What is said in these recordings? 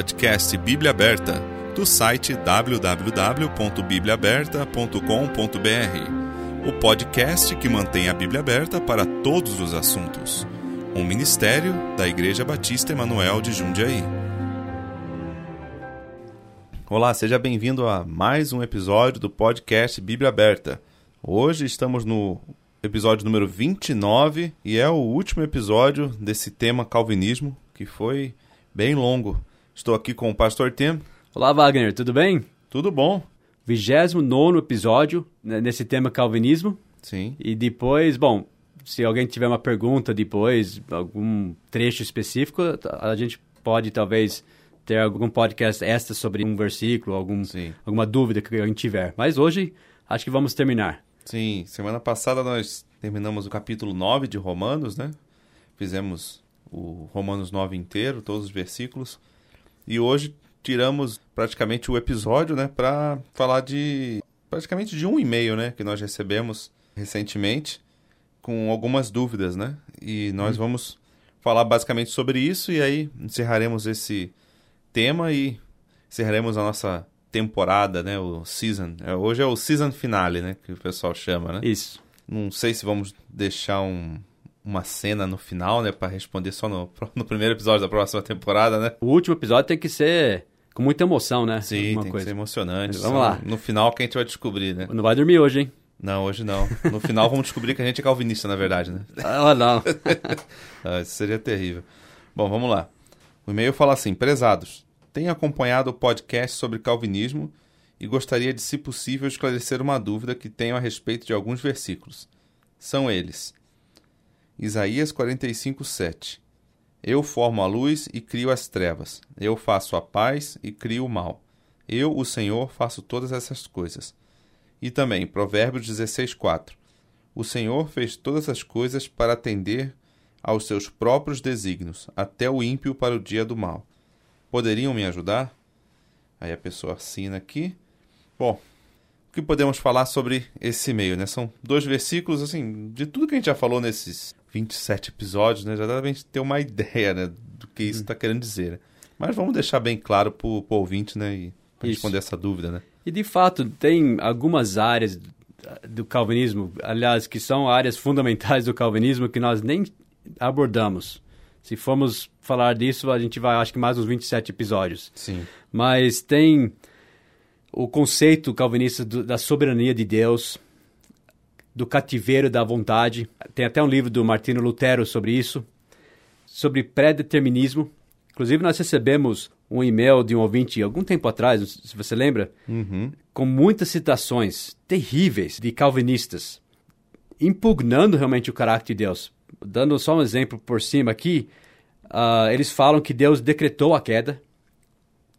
podcast Bíblia Aberta, do site www.bibliaaberta.com.br. O podcast que mantém a Bíblia aberta para todos os assuntos. Um ministério da Igreja Batista Emanuel de Jundiaí. Olá, seja bem-vindo a mais um episódio do podcast Bíblia Aberta. Hoje estamos no episódio número 29 e é o último episódio desse tema calvinismo que foi bem longo. Estou aqui com o pastor Tim. Olá, Wagner, tudo bem? Tudo bom? 29 episódio né, nesse tema calvinismo. Sim. E depois, bom, se alguém tiver uma pergunta depois, algum trecho específico, a gente pode talvez ter algum podcast extra sobre um versículo, algum, Sim. alguma dúvida que a gente tiver. Mas hoje acho que vamos terminar. Sim, semana passada nós terminamos o capítulo 9 de Romanos, né? Fizemos o Romanos 9 inteiro, todos os versículos. E hoje tiramos praticamente o episódio, né, para falar de praticamente de um e-mail, né, que nós recebemos recentemente com algumas dúvidas, né? E nós vamos falar basicamente sobre isso e aí encerraremos esse tema e encerraremos a nossa temporada, né, o season. É, Hoje é o season finale, né, que o pessoal chama, né? Isso. Não sei se vamos deixar um, uma cena no final, né, para responder só no, no primeiro episódio da próxima temporada, né? O último episódio tem que ser com muita emoção, né? Sim, Alguma tem coisa. que ser emocionante. Vamos Só lá. No final que a gente vai descobrir, né? Não vai dormir hoje, hein? Não, hoje não. No final vamos descobrir que a gente é calvinista, na verdade, né? Ah, não. Ah, isso seria terrível. Bom, vamos lá. O e-mail fala assim: Prezados, tenho acompanhado o podcast sobre calvinismo e gostaria de, se possível, esclarecer uma dúvida que tenho a respeito de alguns versículos. São eles: Isaías 45, 7. Eu formo a luz e crio as trevas. Eu faço a paz e crio o mal. Eu, o Senhor, faço todas essas coisas. E também Provérbios 16, 4. O Senhor fez todas as coisas para atender aos seus próprios desígnios, até o ímpio para o dia do mal. Poderiam me ajudar? Aí a pessoa assina aqui. Bom, o que podemos falar sobre esse e-mail, né? São dois versículos, assim, de tudo que a gente já falou nesses 27 episódios, né? Já dá pra gente ter uma ideia, né? Do que isso está querendo dizer. né? Mas vamos deixar bem claro pro, pro ouvinte, né? E pra Isso. responder essa dúvida, né? E de fato, tem algumas áreas do calvinismo, aliás, que são áreas fundamentais do calvinismo que nós nem abordamos. Se formos falar disso, a gente vai, acho que mais uns 27 episódios. Sim. Mas tem o conceito calvinista do- da soberania de Deus, do cativeiro da vontade. Tem até um livro do Martino Lutero sobre isso, sobre pré-determinismo. Inclusive, nós recebemos um e-mail de um ouvinte algum tempo atrás, se você lembra, Uhum. com muitas citações terríveis de calvinistas, impugnando realmente o caráter de Deus. Dando só um exemplo por cima aqui, ah, eles falam que Deus decretou a queda.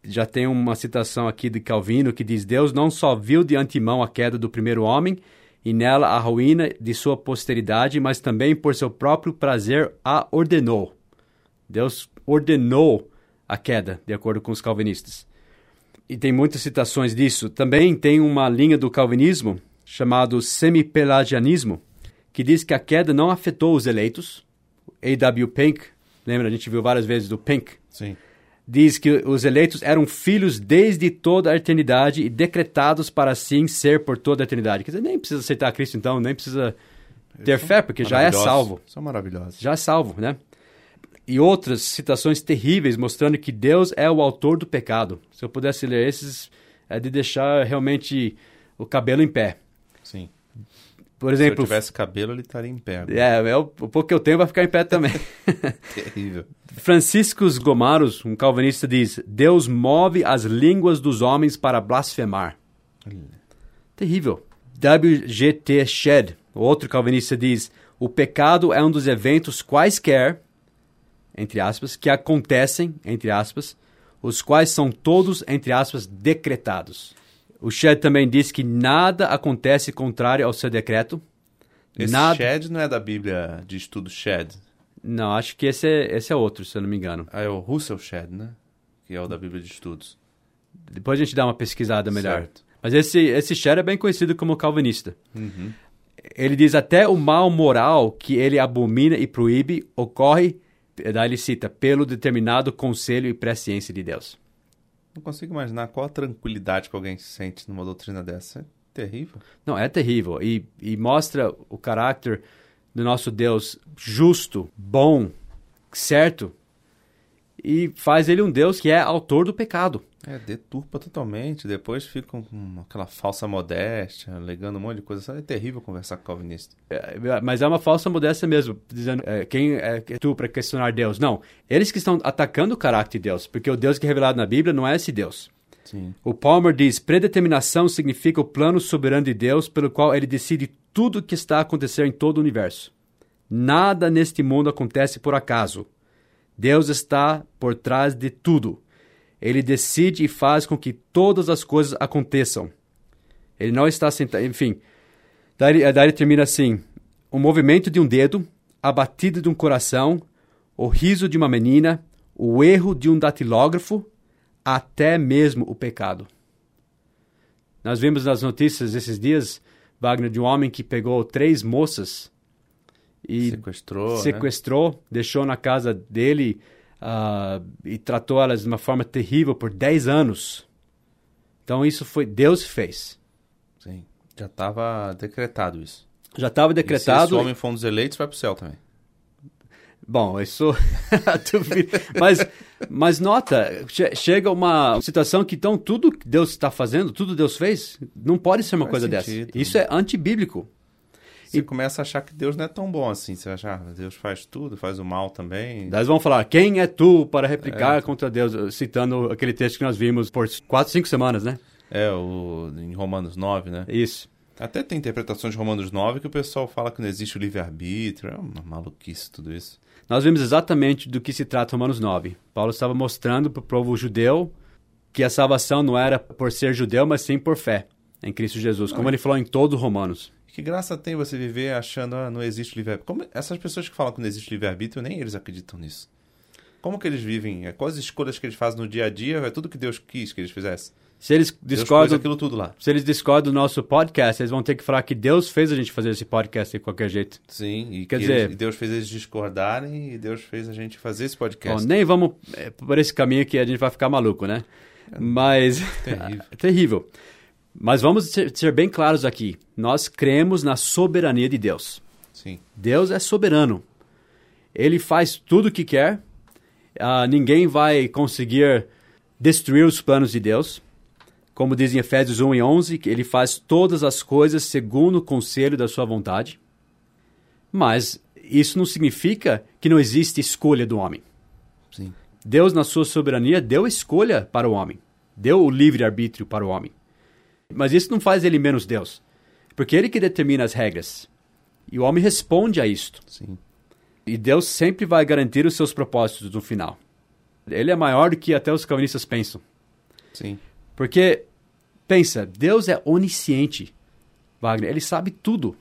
Já tem uma citação aqui de Calvino que diz: Deus não só viu de antemão a queda do primeiro homem e nela a ruína de sua posteridade, mas também por seu próprio prazer a ordenou. Deus ordenou a queda, de acordo com os calvinistas e tem muitas citações disso. Também tem uma linha do calvinismo chamado semipelagianismo, que diz que a queda não afetou os eleitos. A.W. Pink, lembra, a gente viu várias vezes do Pink, Sim. Diz que os eleitos eram filhos desde toda a eternidade e decretados para assim ser por toda a eternidade. Quer dizer, nem precisa aceitar Cristo então, nem precisa ter fé, porque já é salvo São maravilhosos. já é salvo, né? E outras citações terríveis mostrando que Deus é o autor do pecado. Se eu pudesse ler esses, é de deixar realmente o cabelo em pé. Sim. Por Se eu exemplo, tivesse cabelo, ele estaria em pé. agora. é, é o, o pouco que eu tenho vai ficar em pé também. Terrível. Franciscus Gomaros, um calvinista, diz: Deus move as línguas dos homens para blasfemar. Terrível. W.G.T. Shedd, outro calvinista, diz: O pecado é um dos eventos quaisquer, entre aspas, que acontecem, entre aspas, os quais são todos, entre aspas, decretados. O Shedd também diz que nada acontece contrário ao seu decreto. Esse nada. Shed não é da Bíblia de estudo Shed. Não, acho que esse é, esse é outro, se eu não me engano. Ah, é o Russell Shed, né? Que é o da Bíblia de estudos. Depois a gente dá uma pesquisada melhor. Certo. Mas esse, esse Sher é bem conhecido como calvinista. Uhum. Ele diz até o mal moral que ele abomina e proíbe ocorre, daí ele cita, pelo determinado conselho e presciência de Deus. Não consigo imaginar qual a tranquilidade que alguém sente numa doutrina dessa. É terrível. Não, é terrível. E, e mostra o caráter do nosso Deus justo, bom, certo. E faz ele um Deus que é autor do pecado. É, deturpa totalmente. Depois ficam com aquela falsa modéstia, alegando um monte de coisa. É terrível conversar com calvinista. É, mas é uma falsa modéstia mesmo, dizendo é, quem é tu para questionar Deus. Não, eles que estão atacando o caráter de Deus, porque o Deus que é revelado na Bíblia não é esse Deus. Sim. O Palmer diz: predeterminação significa o plano soberano de Deus pelo qual ele decide tudo o que está a acontecer em todo o universo. Nada neste mundo acontece por acaso. Deus está por trás de tudo. Ele decide e faz com que todas as coisas aconteçam. Ele não está sentado. Enfim, daí, daí ele termina assim: o movimento de um dedo, a batida de um coração, o riso de uma menina, o erro de um datilógrafo, até mesmo o pecado. Nós vimos nas notícias esses dias, Wagner, de um homem que pegou três moças e sequestrou, sequestrou né? deixou na casa dele uh, e tratou elas de uma forma terrível por 10 anos. Então isso foi Deus fez. Sim, já estava decretado isso. Já estava decretado. E se esse homem for um dos eleitos, vai para o céu também. Bom, isso. mas, mas nota, chega uma situação que então tudo que Deus está fazendo, tudo Deus fez, não pode ser uma Faz coisa sentido, dessa. Isso é antibíblico. Você e começa a achar que Deus não é tão bom assim. Você acha, ah, Deus faz tudo, faz o mal também. Nós vamos falar, quem é tu para replicar é. contra Deus? Citando aquele texto que nós vimos por quatro, cinco semanas, né? É, o, em Romanos 9, né? Isso. Até tem interpretações de Romanos 9 que o pessoal fala que não existe o livre-arbítrio. É uma maluquice tudo isso. Nós vimos exatamente do que se trata Romanos 9. Paulo estava mostrando para o povo judeu que a salvação não era por ser judeu, mas sim por fé em Cristo Jesus, como ele falou em todos os Romanos. Que graça tem você viver achando ah, não existe livre-arbítrio? Essas pessoas que falam que não existe livre-arbítrio, nem eles acreditam nisso. Como que eles vivem? É, quais as escolhas que eles fazem no dia a dia? É tudo que Deus quis que eles fizessem. Se eles discordam aquilo tudo lá. Se eles discordam do nosso podcast, eles vão ter que falar que Deus fez a gente fazer esse podcast de qualquer jeito. Sim, e Quer dizer, eles, Deus fez eles discordarem e Deus fez a gente fazer esse podcast. Bom, nem vamos é, por esse caminho que a gente vai ficar maluco, né? É, Mas terrível. terrível. Mas vamos ser, bem claros aqui. Nós cremos na soberania de Deus. Sim. Deus é soberano. Ele faz tudo o que quer. Uh, ninguém vai conseguir destruir os planos de Deus. Como diz em Efésios 1 e 11, que ele faz todas as coisas segundo o conselho da sua vontade. Mas isso não significa que não existe escolha do homem. Sim. Deus, na sua soberania, deu escolha para o homem. Deu o livre-arbítrio para o homem. Mas isso não faz ele menos Deus. Porque ele que determina as regras. E o homem responde a isto. Sim. E Deus sempre vai garantir os seus propósitos no final. Ele é maior do que até os calvinistas pensam. Sim. Porque, pensa, Deus é onisciente, Wagner. Ele sabe tudo.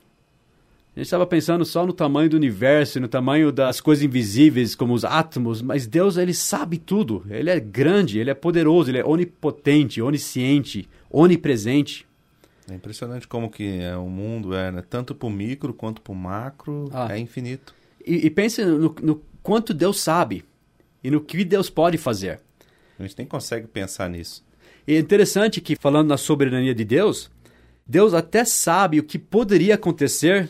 A gente estava pensando só no tamanho do universo, no tamanho das coisas invisíveis, como os átomos, mas Deus, ele sabe tudo. Ele é grande, ele é poderoso, ele é onipotente, onisciente, onipresente. É impressionante como que é, o mundo é, né? tanto para o micro quanto para o macro, ah. é infinito. E, e pense no, no, quanto Deus sabe e no que Deus pode fazer. A gente nem consegue pensar nisso. E é interessante que, falando na soberania de Deus, Deus até sabe o que poderia acontecer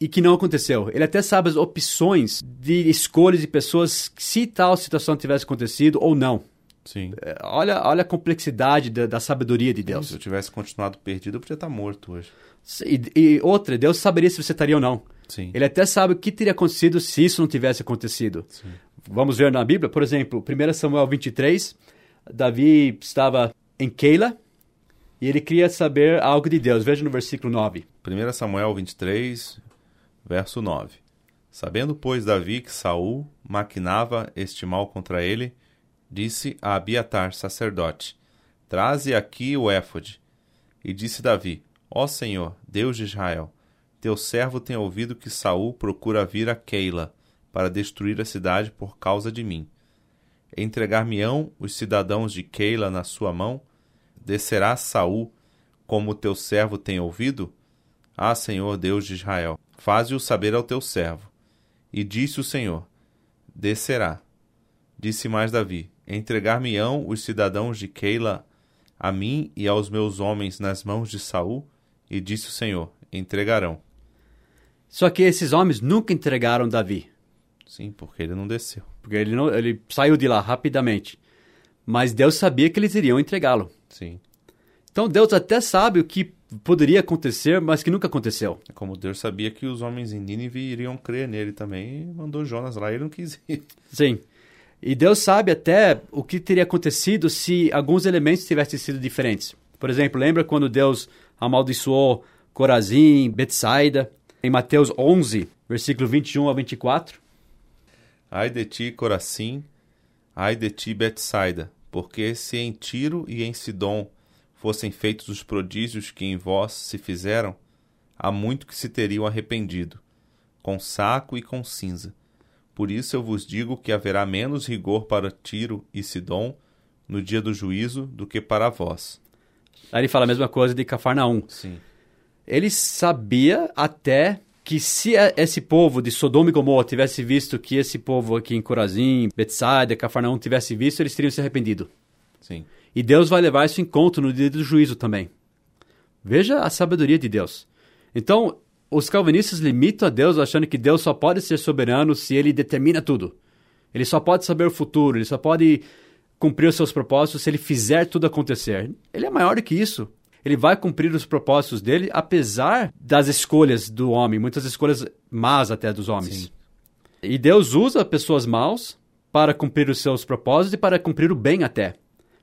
e que não aconteceu. Ele até sabe as opções de escolhas de pessoas se tal situação tivesse acontecido ou não. Sim. É, olha, olha a complexidade da, da sabedoria de Deus. Se eu tivesse continuado perdido, eu podia estar morto hoje. E, e, outra, Deus saberia se você estaria ou não. Sim. Ele até sabe o que teria acontecido se isso não tivesse acontecido. Sim. Vamos ver na Bíblia, por exemplo, 1 Samuel 23, Davi estava em Keila e ele queria saber algo de Deus. Veja no versículo 9. 1 Samuel 23, verso 9. Sabendo, pois, Davi que Saul maquinava este mal contra ele, disse a Abiatar, sacerdote: Traze aqui o éfode. E disse Davi: Ó Senhor, Deus de Israel, teu servo tem ouvido que Saul procura vir a Keila para destruir a cidade por causa de mim. Entregar-me-ão os cidadãos de Keila na sua mão? Descerá Saul, como teu servo tem ouvido? Ah, Senhor Deus de Israel, faze-o saber ao teu servo. E disse o Senhor: Descerá. Disse mais Davi: Entregar-me-ão os cidadãos de Keila a mim e aos meus homens nas mãos de Saul? E disse o Senhor: Entregarão. Só que esses homens nunca entregaram Davi. Sim, porque ele não desceu. Porque ele, não, ele saiu de lá rapidamente. Mas Deus sabia que eles iriam entregá-lo. Sim. Então Deus até sabe o que poderia acontecer, mas que nunca aconteceu. É como Deus sabia que os homens em Nínive iriam crer nele também, mandou Jonas lá e ele não quis ir. Sim. E Deus sabe até o que teria acontecido se alguns elementos tivessem sido diferentes. Por exemplo, lembra quando Deus amaldiçoou Corazim, Betsaida, em Mateus 11, versículo 21 a 24? Ai de ti, Corazim, ai de ti, Betsaida, porque se em Tiro e em Sidom fossem feitos os prodígios que em vós se fizeram, há muito que se teriam arrependido, com saco e com cinza. Por isso eu vos digo que haverá menos rigor para Tiro e Sidom no dia do juízo do que para vós. Aí ele fala a mesma coisa de Cafarnaum. Sim. Ele sabia até que se esse povo de Sodoma e Gomorra tivesse visto que esse povo aqui em Corazim, Betsaida, Cafarnaum tivesse visto, eles teriam se arrependido. Sim. E Deus vai levar isso em conta no dia do juízo também. Veja a sabedoria de Deus. Então, os calvinistas limitam a Deus achando que Deus só pode ser soberano se ele determina tudo. Ele só pode saber o futuro, ele só pode cumprir os seus propósitos se ele fizer tudo acontecer. Ele é maior do que isso. Ele vai cumprir os propósitos dele apesar das escolhas do homem, muitas escolhas más até dos homens. Sim. E Deus usa pessoas maus para cumprir os seus propósitos e para cumprir o bem até.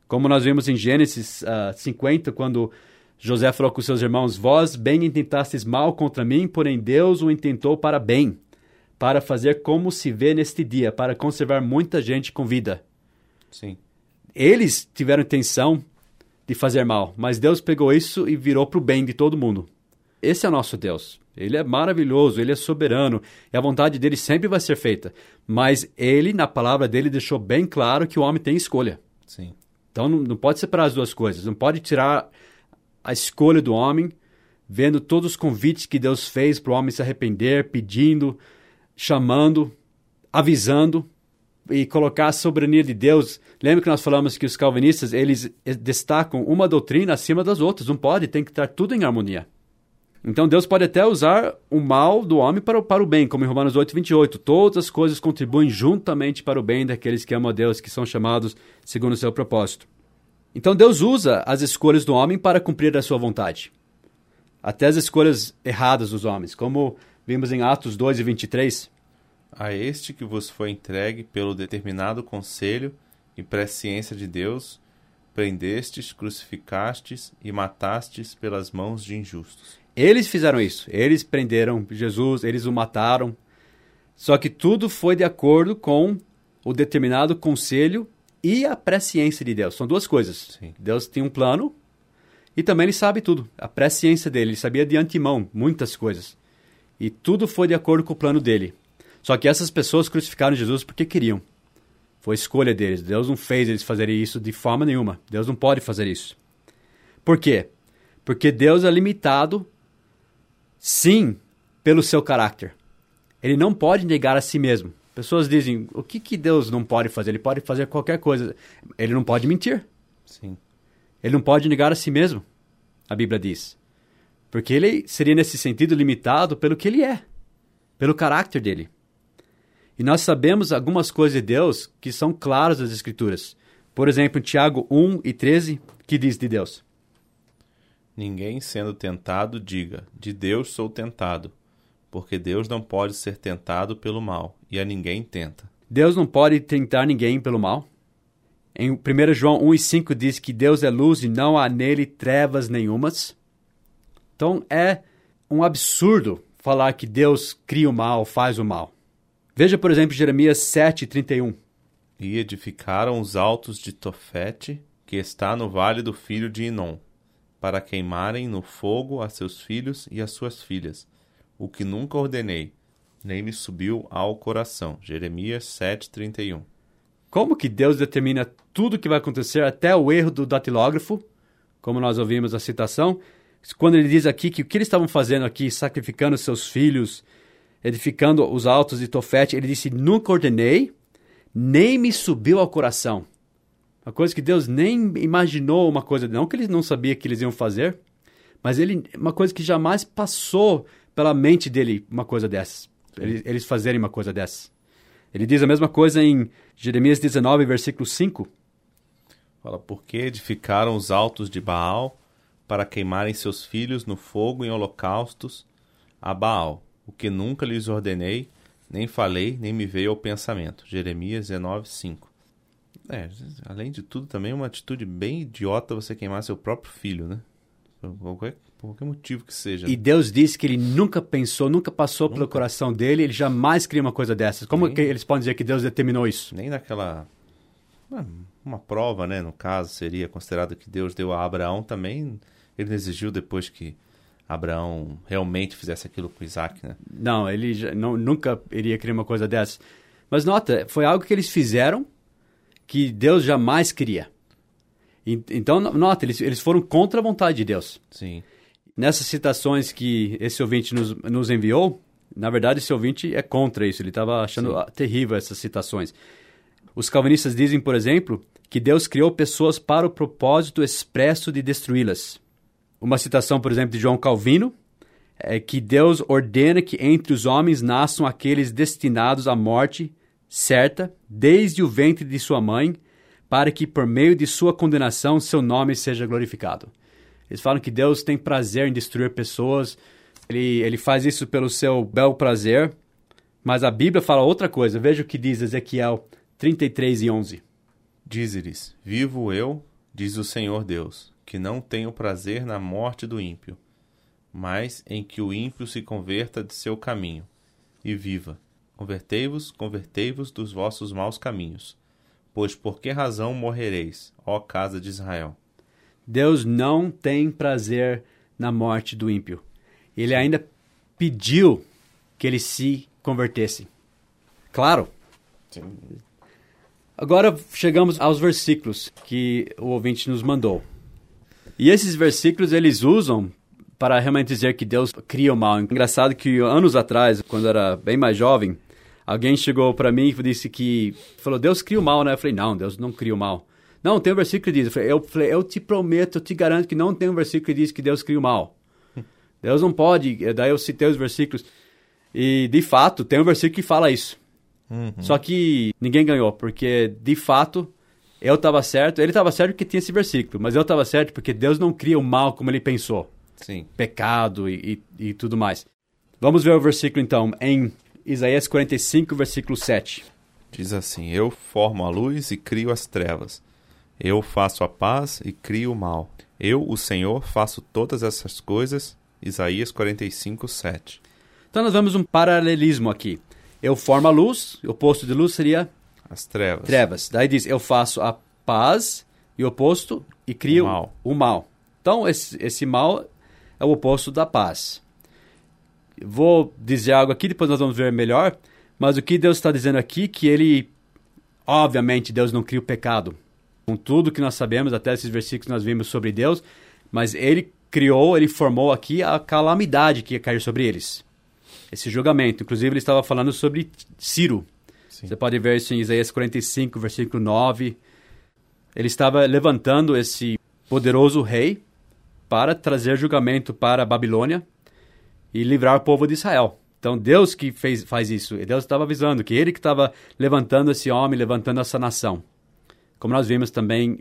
Como nós vimos em Gênesis uh, 50, quando José falou com seus irmãos: Vós bem intentastes mal contra mim, porém Deus o intentou para bem, para fazer como se vê neste dia, para conservar muita gente com vida. Sim. Eles tiveram intenção de fazer mal, mas Deus pegou isso e virou para o bem de todo mundo. Esse é o nosso Deus. Ele é maravilhoso, ele é soberano e a vontade dele sempre vai ser feita. Mas ele, na palavra dele, deixou bem claro que o homem tem escolha. Sim. Então não, não pode separar as duas coisas. Não pode tirar a escolha do homem, vendo todos os convites que Deus fez para o homem se arrepender, pedindo, chamando, avisando e colocar a soberania de Deus. Lembra que nós falamos que os calvinistas eles destacam uma doutrina acima das outras. Não pode, tem que estar tudo em harmonia. Então Deus pode até usar o mal do homem para, para o bem, como em Romanos 8, 28. Todas as coisas contribuem juntamente para o bem daqueles que amam a Deus, que são chamados segundo o seu propósito. Então Deus usa as escolhas do homem para cumprir a sua vontade. Até as escolhas erradas dos homens, como vimos em Atos 2 e 23. A este que vos foi entregue pelo determinado conselho e presciência de Deus, prendestes, crucificastes e matastes pelas mãos de injustos. Eles fizeram isso. Eles prenderam Jesus, eles o mataram. Só que tudo foi de acordo com o determinado conselho e a presciência de Deus. São duas coisas. Sim. Deus tem um plano e também ele sabe tudo. A presciência dele, ele sabia de antemão muitas coisas. E tudo foi de acordo com o plano dele. Só que essas pessoas crucificaram Jesus porque queriam. Foi escolha deles. Deus não fez eles fazerem isso de forma nenhuma. Deus não pode fazer isso. Por quê? Porque Deus é limitado Sim, pelo seu caráter. Ele não pode negar a si mesmo. Pessoas dizem: o que, que Deus não pode fazer? Ele pode fazer qualquer coisa. Ele não pode mentir. Sim. Ele não pode negar a si mesmo, a Bíblia diz. Porque ele seria, nesse sentido, limitado pelo que ele é, pelo caráter dele. E nós sabemos algumas coisas de Deus que são claras das Escrituras. Por exemplo, em Tiago 1 e 13, que diz de Deus? Ninguém sendo tentado diga: De Deus sou tentado, porque Deus não pode ser tentado pelo mal, e a ninguém tenta. Deus não pode tentar ninguém pelo mal. Em 1 João 1 e 5 diz que Deus é luz e não há nele trevas nenhumas. Então é um absurdo falar que Deus cria o mal, faz o mal. Veja, por exemplo, Jeremias 7, 31. E edificaram os altos de Tofete, que está no vale do filho de Inom para queimarem no fogo a seus filhos e as suas filhas, o que nunca ordenei, nem me subiu ao coração. Jeremias 7:31. Como que Deus determina tudo o que vai acontecer até o erro do datilógrafo, como nós ouvimos a citação, quando ele diz aqui que o que eles estavam fazendo aqui, sacrificando seus filhos, edificando os altos de Tofete, ele disse: "Nunca ordenei, nem me subiu ao coração". Uma coisa que Deus nem imaginou uma coisa, não que ele não sabia que eles iam fazer, mas ele uma coisa que jamais passou pela mente dele uma coisa dessas. Eles, eles fazerem uma coisa dessas. Ele diz a mesma coisa em Jeremias 19, versículo 5. Fala, porque edificaram os altos de Baal para queimarem seus filhos no fogo em holocaustos a Baal, o que nunca lhes ordenei, nem falei, nem me veio ao pensamento. Jeremias 19, 5. É, além de tudo, também é uma atitude bem idiota você queimar seu próprio filho, né? Qualquer, por qualquer motivo que seja. E Deus disse que ele nunca pensou, nunca passou nunca. pelo coração dele, ele jamais cria uma coisa dessas. Como Nem... eles podem dizer que Deus determinou isso? Nem naquela. Uma prova, né? No caso, seria considerado que Deus deu a Abraão também. Ele não exigiu depois que Abraão realmente fizesse aquilo com Isaac, né? Não, ele já, não, nunca iria criar uma coisa dessas. Mas nota, foi algo que eles fizeram que Deus jamais queria. Então, nota, eles, eles foram contra a vontade de Deus. Sim. Nessas citações que esse ouvinte nos, nos enviou, na verdade, esse ouvinte é contra isso. Ele estava achando Sim. terrível essas citações. Os calvinistas dizem, por exemplo, que Deus criou pessoas para o propósito expresso de destruí-las. Uma citação, por exemplo, de João Calvino é que Deus ordena que entre os homens nasçam aqueles destinados à morte certa desde o ventre de sua mãe, para que por meio de sua condenação seu nome seja glorificado. Eles falam que Deus tem prazer em destruir pessoas, ele, ele faz isso pelo seu bel prazer, mas a Bíblia fala outra coisa. Veja o que diz Ezequiel 33 e 11. Diz-lhes: Vivo eu, diz o Senhor Deus, que não tenho prazer na morte do ímpio, mas em que o ímpio se converta de seu caminho e viva. Convertei-vos, convertei-vos dos vossos maus caminhos Pois por que razão morrereis, ó casa de Israel? Deus não tem prazer na morte do ímpio. Ele ainda pediu que eles se convertessem. Claro. Sim. Agora chegamos aos versículos que o ouvinte nos mandou. E esses versículos eles usam para realmente dizer que Deus cria o mal. Engraçado que anos atrás, quando eu era bem mais jovem, Alguém chegou para mim e disse que falou Deus cria o mal, né? Eu falei não, Deus não cria o mal. Não, tem um versículo que diz. Eu falei, eu, falei, eu te prometo, eu te garanto que não tem um versículo que diz que Deus cria o mal. Deus não pode. Daí eu citei os versículos. E, de fato, tem um versículo que fala isso. Uhum. Só que ninguém ganhou, porque, de fato, eu estava certo. Ele estava certo porque tinha esse versículo, mas eu estava certo porque Deus não cria o mal como ele pensou. Sim. Pecado e, e, e tudo mais. Vamos ver o versículo, então, em Isaías 45, versículo 7. Diz assim: Eu formo a luz e crio as trevas. Eu faço a paz e crio o mal. Eu, o Senhor, faço todas essas coisas. Isaías 45, 7. Então nós vemos um paralelismo aqui. Eu formo a luz, o oposto de luz seria as trevas. Trevas. Daí diz: Eu faço a paz e o oposto e crio o mal. O mal. Então esse, esse mal é o oposto da paz. Vou dizer algo aqui, depois nós vamos ver melhor. Mas o que Deus está dizendo aqui, que ele, obviamente, Deus não cria o pecado. Com tudo que nós sabemos, até esses versículos nós vimos sobre Deus, mas ele criou, ele formou aqui a calamidade que ia cair sobre eles. Esse julgamento. Inclusive, ele estava falando sobre Ciro. Sim. Você pode ver isso em Isaías 45, versículo 9. Ele estava levantando esse poderoso rei para trazer julgamento para a Babilônia e livrar o povo de Israel. Então Deus que fez, faz isso. E Deus estava avisando que ele que estava levantando esse homem, levantando essa nação. Como nós vimos também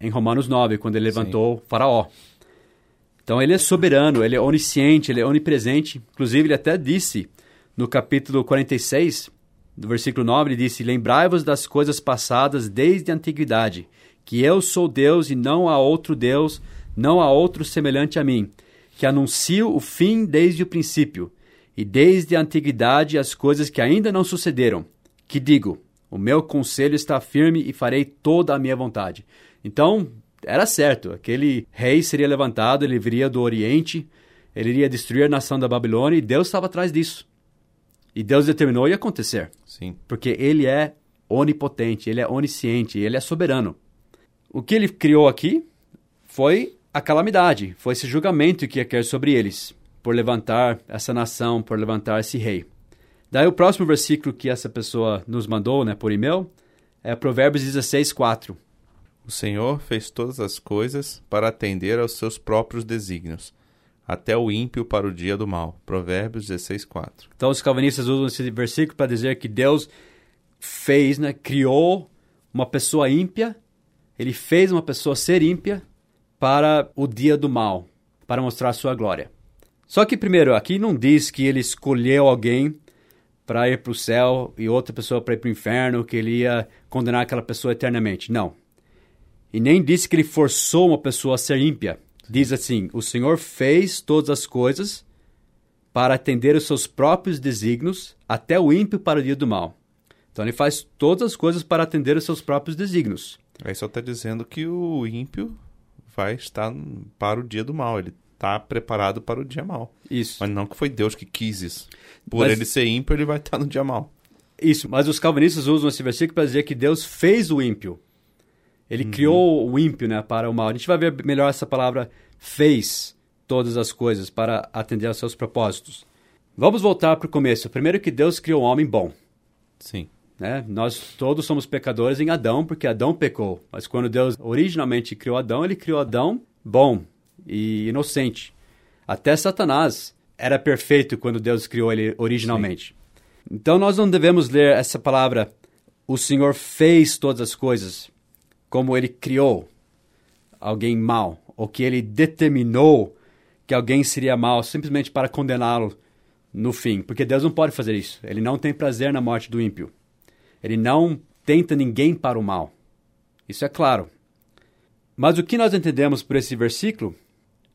em Romanos 9, quando ele levantou Sim. Faraó. Então ele é soberano, ele é onisciente, ele é onipresente. Inclusive ele até disse no capítulo 46, do versículo 9, ele disse: Lembrai-vos das coisas passadas desde a antiguidade, que eu sou Deus e não há outro Deus, não há outro semelhante a mim que anuncio o fim desde o princípio, e desde a antiguidade as coisas que ainda não sucederam, que digo: o meu conselho está firme e farei toda a minha vontade. Então, era certo, aquele rei seria levantado, ele viria do Oriente, ele iria destruir a nação da Babilônia, e Deus estava atrás disso. E Deus determinou ia acontecer. Sim. Porque ele é onipotente, ele é onisciente, ele é soberano. O que ele criou aqui foi a calamidade, foi esse julgamento que ia cair sobre eles, por levantar essa nação, por levantar esse rei. Daí o próximo versículo que essa pessoa nos mandou, né, por e-mail, é Provérbios 16, 4. O Senhor fez todas as coisas para atender aos seus próprios desígnios, até o ímpio para o dia do mal. Provérbios 16, 4. Então os calvinistas usam esse versículo para dizer que Deus fez, né, criou uma pessoa ímpia, ele fez uma pessoa ser ímpia para o dia do mal, para mostrar sua glória. Só que, primeiro, aqui não diz que ele escolheu alguém para ir para o céu e outra pessoa para ir para o inferno, que ele ia condenar aquela pessoa eternamente. Não. E nem diz que ele forçou uma pessoa a ser ímpia. Diz assim: o Senhor fez todas as coisas para atender os seus próprios desígnios, até o ímpio para o dia do mal. Então ele faz todas as coisas para atender os seus próprios desígnios. Aí só está dizendo que o ímpio vai estar para o dia do mal. Ele está preparado para o dia mal. Isso. Mas não que foi Deus que quis isso. Por Mas- ele ser ímpio, ele vai estar no dia mal. Isso, mas os calvinistas usam esse versículo para dizer que Deus fez o ímpio. Ele criou o ímpio né, para o mal. A gente vai ver melhor essa palavra fez todas as coisas para atender aos seus propósitos. Vamos voltar para o começo. Primeiro que Deus criou um homem bom. Sim. Né? Nós todos somos pecadores em Adão, porque Adão pecou. Mas quando Deus originalmente criou Adão, ele criou Adão bom e inocente. Até Satanás era perfeito quando Deus criou ele originalmente. Então nós não devemos ler essa palavra, o Senhor fez todas as coisas, como ele criou alguém mau, ou que ele determinou que alguém seria mau simplesmente para condená-lo no fim. Porque Deus não pode fazer isso. Ele não tem prazer na morte do ímpio. Ele não tenta ninguém para o mal. Isso é claro. Mas o que nós entendemos por esse versículo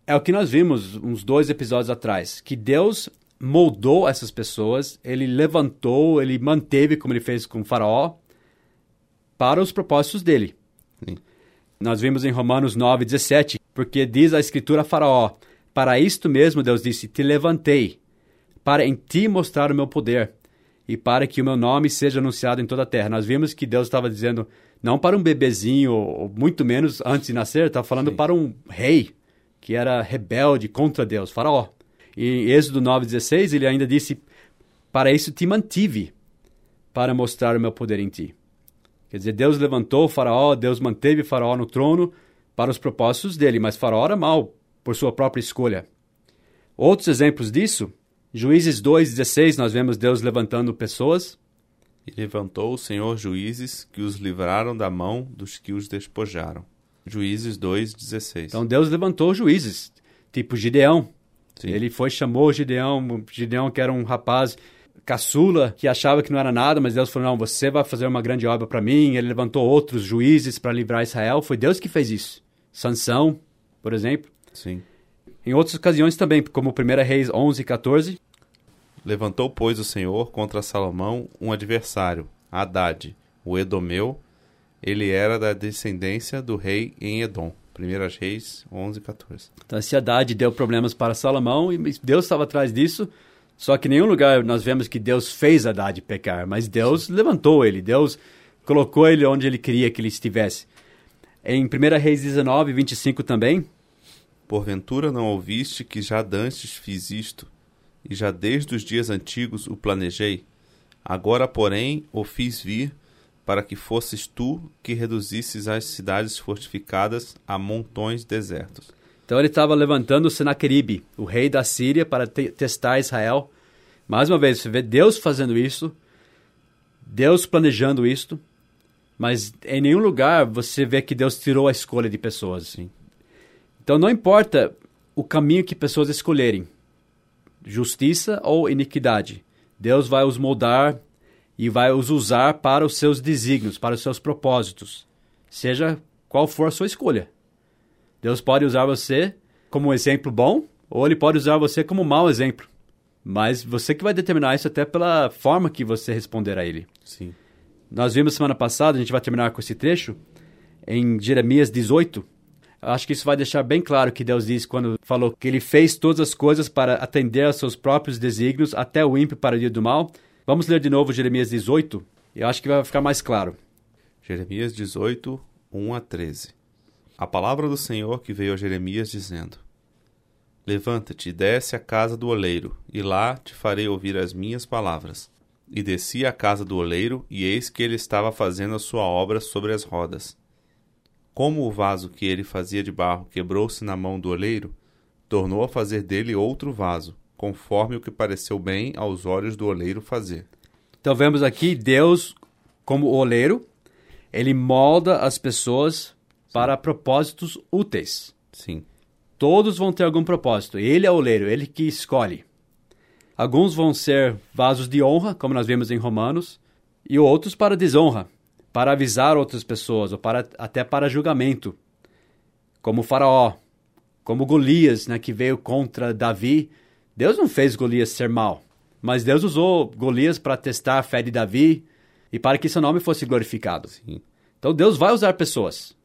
é o que nós vimos uns dois episódios atrás, que Deus moldou essas pessoas, ele levantou, ele manteve, como ele fez com o faraó, para os propósitos dele. Sim. Nós vimos em Romanos 9, 17, porque diz a escritura a faraó, para isto mesmo Deus disse, te levantei, para em ti mostrar o meu poder, e para que o meu nome seja anunciado em toda a terra. Nós vimos que Deus estava dizendo, não para um bebezinho, ou muito menos antes de nascer, estava falando Sim. para um rei, que era rebelde contra Deus, faraó. Em Êxodo 9,16 ele ainda disse, para isso te mantive, para mostrar o meu poder em ti. Quer dizer, Deus levantou faraó, Deus manteve faraó no trono para os propósitos dele, mas faraó era mau por sua própria escolha. Outros exemplos disso, Juízes 2,16, nós vemos Deus levantando pessoas. E levantou o Senhor juízes que os livraram da mão dos que os despojaram. Juízes 2,16. Então Deus levantou juízes, tipo Gideão. Sim. Ele foi, chamou Gideão, Gideão que era um rapaz caçula, que achava que não era nada, mas Deus falou, não, você vai fazer uma grande obra para mim. Ele levantou outros juízes para livrar Israel. Foi Deus que fez isso. Sansão, por exemplo. Sim. Em outras ocasiões também, como 1 Reis 11, 14. Levantou, pois, o Senhor contra Salomão um adversário, Haddad, o Edomeu. Ele era da descendência do rei em Edom. 1 Reis 11, 14. Então, esse Haddad deu problemas para Salomão e Deus estava atrás disso. Só que em nenhum lugar nós vemos que Deus fez Haddad pecar, mas Deus levantou ele, Deus colocou ele onde ele queria que ele estivesse. Em 1 Reis 19, 25 também, Porventura não ouviste que já dantes fiz isto, e já desde os dias antigos o planejei? Agora, porém, o fiz vir, para que fosses tu que reduzisses as cidades fortificadas a montões desertos. Então ele estava levantando Senaqueribe, o rei da Síria, para te testar Israel. Mais uma vez, você vê Deus fazendo isso, Deus planejando isto, mas em nenhum lugar você vê que Deus tirou a escolha de pessoas. Sim. Então não importa o caminho que pessoas escolherem, justiça ou iniquidade, Deus vai os moldar e vai os usar para os seus desígnios, para os seus propósitos, seja qual for a sua escolha. Deus pode usar você como um exemplo bom, ou ele pode usar você como um mau exemplo. Mas você que vai determinar isso até pela forma que você responder a ele. Sim. Nós vimos semana passada, a gente vai terminar com esse trecho, em Jeremias 18. Eu acho que isso vai deixar bem claro que Deus disse quando falou que ele fez todas as coisas para atender aos seus próprios desígnios, até o ímpio para o dia do mal. Vamos ler de novo Jeremias 18, eu acho que vai ficar mais claro. Jeremias 18, 1 a 13. A palavra do Senhor que veio a Jeremias dizendo: Levanta-te e desce à casa do oleiro, e lá te farei ouvir as minhas palavras. E desci à casa do oleiro, e eis que ele estava fazendo a sua obra sobre as rodas. Como o vaso que ele fazia de barro quebrou-se na mão do oleiro, tornou a fazer dele outro vaso, conforme o que pareceu bem aos olhos do oleiro fazer. Então vemos aqui Deus como oleiro, ele molda as pessoas para propósitos úteis. Sim. Todos vão ter algum propósito. Ele é o oleiro, ele que escolhe. Alguns vão ser vasos de honra, como nós vemos em Romanos, e outros para desonra, para avisar outras pessoas, ou para, até para julgamento. Como o Faraó, como Golias, né, que veio contra Davi. Deus não fez Golias ser mal, mas Deus usou Golias para testar a fé de Davi e para que seu nome fosse glorificado. Sim. Então Deus vai usar pessoas,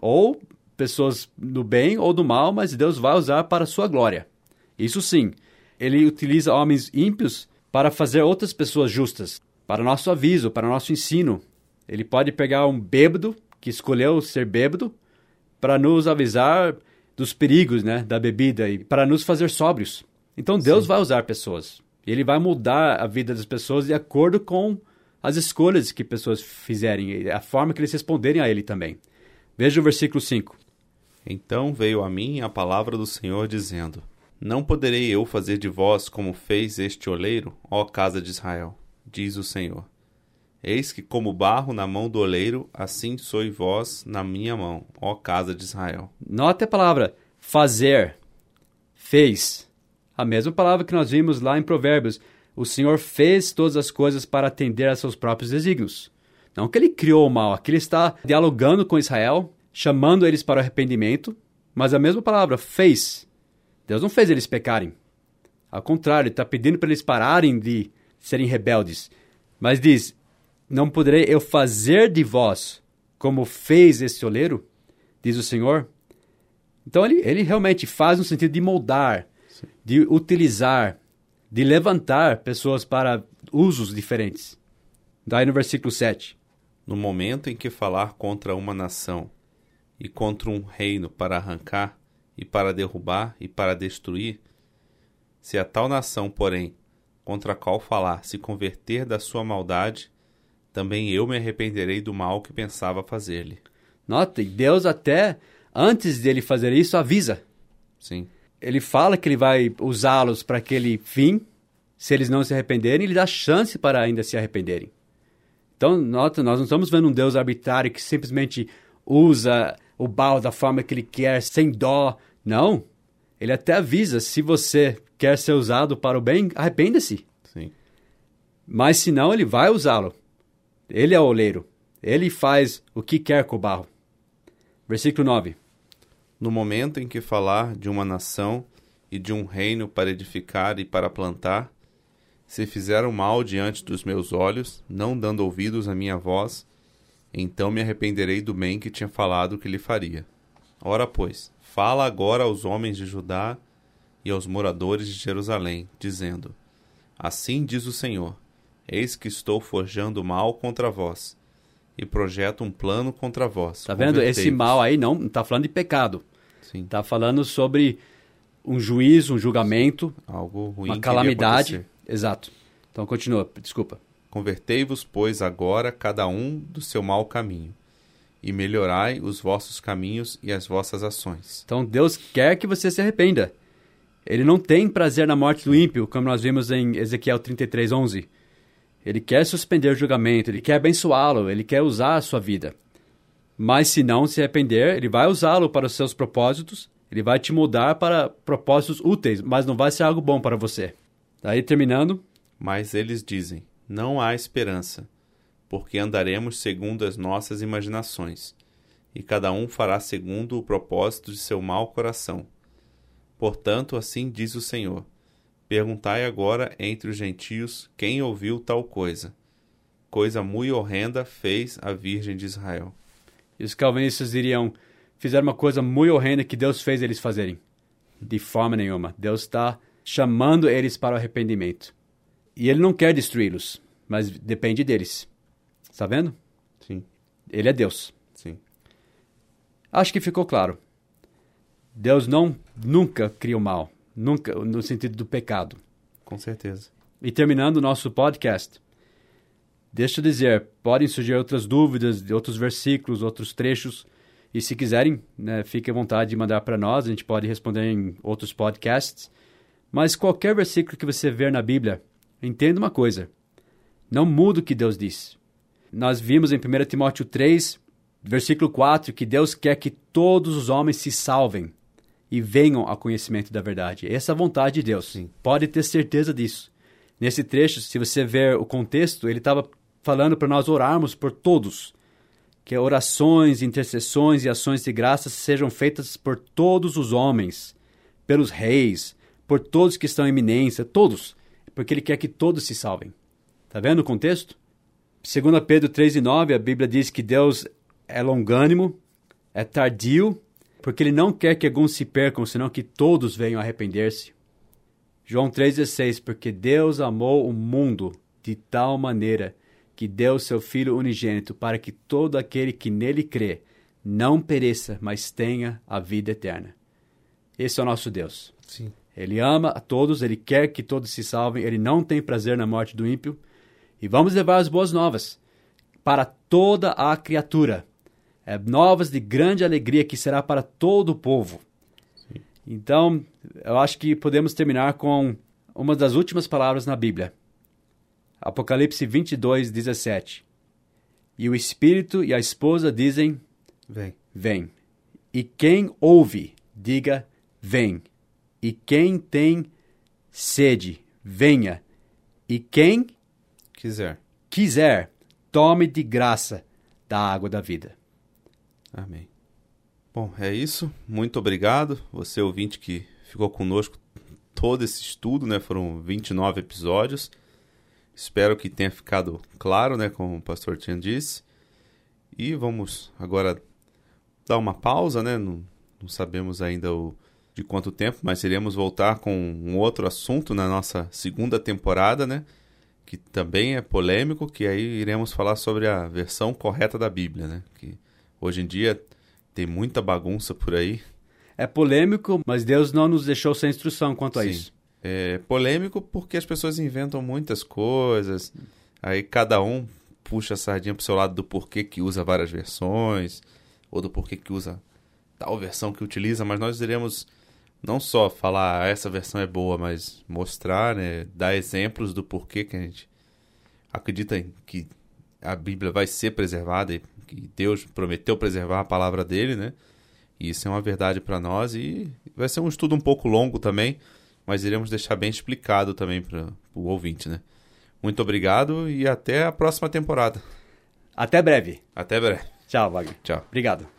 ou pessoas do bem ou do mal, mas Deus vai usar para a sua glória. Isso sim, ele utiliza homens ímpios para fazer outras pessoas justas, para nosso aviso, para nosso ensino. Ele pode pegar um bêbado que escolheu ser bêbado para nos avisar dos perigos, né, da bebida e para nos fazer sóbrios. Então Deus Sim. vai usar pessoas. Ele vai mudar a vida das pessoas de acordo com as escolhas que pessoas fizerem, a forma que eles responderem a ele também. Veja o versículo 5. Então veio a mim a palavra do Senhor dizendo: Não poderei eu fazer de vós como fez este oleiro, ó casa de Israel, diz o Senhor. Eis que como barro na mão do oleiro, assim sois vós na minha mão, ó casa de Israel. Note a palavra fazer, fez. A mesma palavra que nós vimos lá em Provérbios. O Senhor fez todas as coisas para atender a seus próprios desígnios. Não que ele criou o mal, aqui ele está dialogando com Israel, chamando eles para o arrependimento, mas a mesma palavra, fez. Deus não fez eles pecarem. Ao contrário, ele está pedindo para eles pararem de serem rebeldes. Mas diz: Não poderei eu fazer de vós como fez esse oleiro? Diz o Senhor. Então ele, ele realmente faz no sentido de moldar. De utilizar, de levantar pessoas para usos diferentes. Daí no versículo 7. No momento em que falar contra uma nação e contra um reino para arrancar, e para derrubar, e para destruir, se a tal nação, porém, contra a qual falar se converter da sua maldade, também eu me arrependerei do mal que pensava fazer-lhe. Note, Deus até antes dele fazer isso avisa. Sim. Ele fala que ele vai usá-los para aquele fim, se eles não se arrependerem, ele dá chance para ainda se arrependerem. Então, nota, nós não estamos vendo um Deus arbitrário que simplesmente usa o mal da forma que ele quer, sem dó. Não. Ele até avisa: se você quer ser usado para o bem, arrependa-se. Sim. Mas se não, ele vai usá-lo. Ele é o oleiro. Ele faz o que quer com o barro. Versículo 9. No momento em que falar de uma nação e de um reino para edificar e para plantar, se fizeram mal diante dos meus olhos, não dando ouvidos à minha voz, então me arrependerei do bem que tinha falado que lhe faria. Ora, pois, fala agora aos homens de Judá e aos moradores de Jerusalém, dizendo: Assim diz o Senhor: Eis que estou forjando mal contra vós, e projeto um plano contra vós. Tá vendo? Esse mal aí não está falando de pecado. Está falando sobre um juízo, um julgamento, algo ruim, uma calamidade. Exato. Então continua, desculpa. Convertei-vos, pois, agora cada um do seu mau caminho, e melhorai os vossos caminhos e as vossas ações. Então Deus quer que você se arrependa. Ele não tem prazer na morte do ímpio, como nós vimos em Ezequiel 33, 11. Ele quer suspender o julgamento, ele quer abençoá-lo, ele quer usar a sua vida. Mas se não se arrepender, ele vai usá-lo para os seus propósitos, ele vai te mudar para propósitos úteis, mas não vai ser algo bom para você. Daí terminando. Mas eles dizem: não há esperança, porque andaremos segundo as nossas imaginações, e cada um fará segundo o propósito de seu mau coração. Portanto, assim diz o Senhor: Perguntai agora entre os gentios quem ouviu tal coisa. Coisa muito horrenda fez a Virgem de Israel. E os calvinistas diriam: fizeram uma coisa muito horrenda que Deus fez eles fazerem. De forma nenhuma. Deus está chamando eles para o arrependimento. E ele não quer destruí-los, mas depende deles. Está vendo? Sim. Ele é Deus. Sim. Acho que ficou claro. Deus não nunca cria o mal, nunca no sentido do pecado. Com certeza. E terminando o nosso podcast, deixa eu dizer, podem surgir outras dúvidas de outros versículos, outros trechos E se quiserem, né, fique à vontade de mandar para nós, a gente pode responder em outros podcasts. Mas qualquer versículo que você ver na Bíblia, entenda uma coisa: não muda o que Deus diz. Nós vimos em 1 Timóteo 3, versículo 4, que Deus quer que todos os homens se salvem e venham ao conhecimento da verdade. Essa é a vontade de Deus. Sim. Pode ter certeza disso. Nesse trecho, se você ver o contexto, ele estava falando para nós orarmos por todos. Que orações, intercessões e ações de graças sejam feitas por todos os homens, pelos reis, por todos que estão em eminência, todos, porque ele quer que todos se salvem. Está vendo o contexto? Segundo Pedro 3 e 9, a Bíblia diz que Deus é longânimo, é tardio, porque ele não quer que alguns se percam, senão que todos venham arrepender-se. João 3,16, porque Deus amou o mundo de tal maneira que deu seu Filho unigênito para que todo aquele que nele crê não pereça, mas tenha a vida eterna. Esse é o nosso Deus. Sim. Ele ama a todos, ele quer que todos se salvem, ele não tem prazer na morte do ímpio. E vamos levar as boas novas para toda a criatura. É, novas de grande alegria que será para todo o povo. Sim. Então, eu acho que podemos terminar com uma das últimas palavras na Bíblia. Apocalipse 22, 17. E o Espírito e a esposa dizem: Vem. Vem. E quem ouve, diga: Vem. E quem tem sede, venha. E quem quiser, quiser, tome de graça da água da vida. Amém. Bom, é isso. Muito obrigado. Você ouvinte que ficou conosco todo esse estudo, né? Foram 29 episódios. Espero que tenha ficado claro, né, como o pastor Tian disse. E vamos agora dar uma pausa, né? Não, não sabemos ainda o, de quanto tempo, mas iremos voltar com um outro assunto na nossa segunda temporada, né? Que também é polêmico, que aí iremos falar sobre a versão correta da Bíblia, né? Que hoje em dia tem muita bagunça por aí. É polêmico, mas Deus não nos deixou sem instrução quanto a Sim. isso. É polêmico porque as pessoas inventam muitas coisas, aí cada um puxa a sardinha pro seu lado do porquê que usa várias versões, ou do porquê que usa tal versão que utiliza, mas nós iremos não só falar ah, essa versão é boa, mas mostrar, né, dar exemplos do porquê que a gente acredita que a Bíblia vai ser preservada e que Deus prometeu preservar a palavra dele, né? E isso é uma verdade para nós e vai ser um estudo um pouco longo também, mas iremos deixar bem explicado também para o ouvinte, né? Muito obrigado e até a próxima temporada. Até breve. Até breve. Tchau, Wagner. Tchau. Obrigado.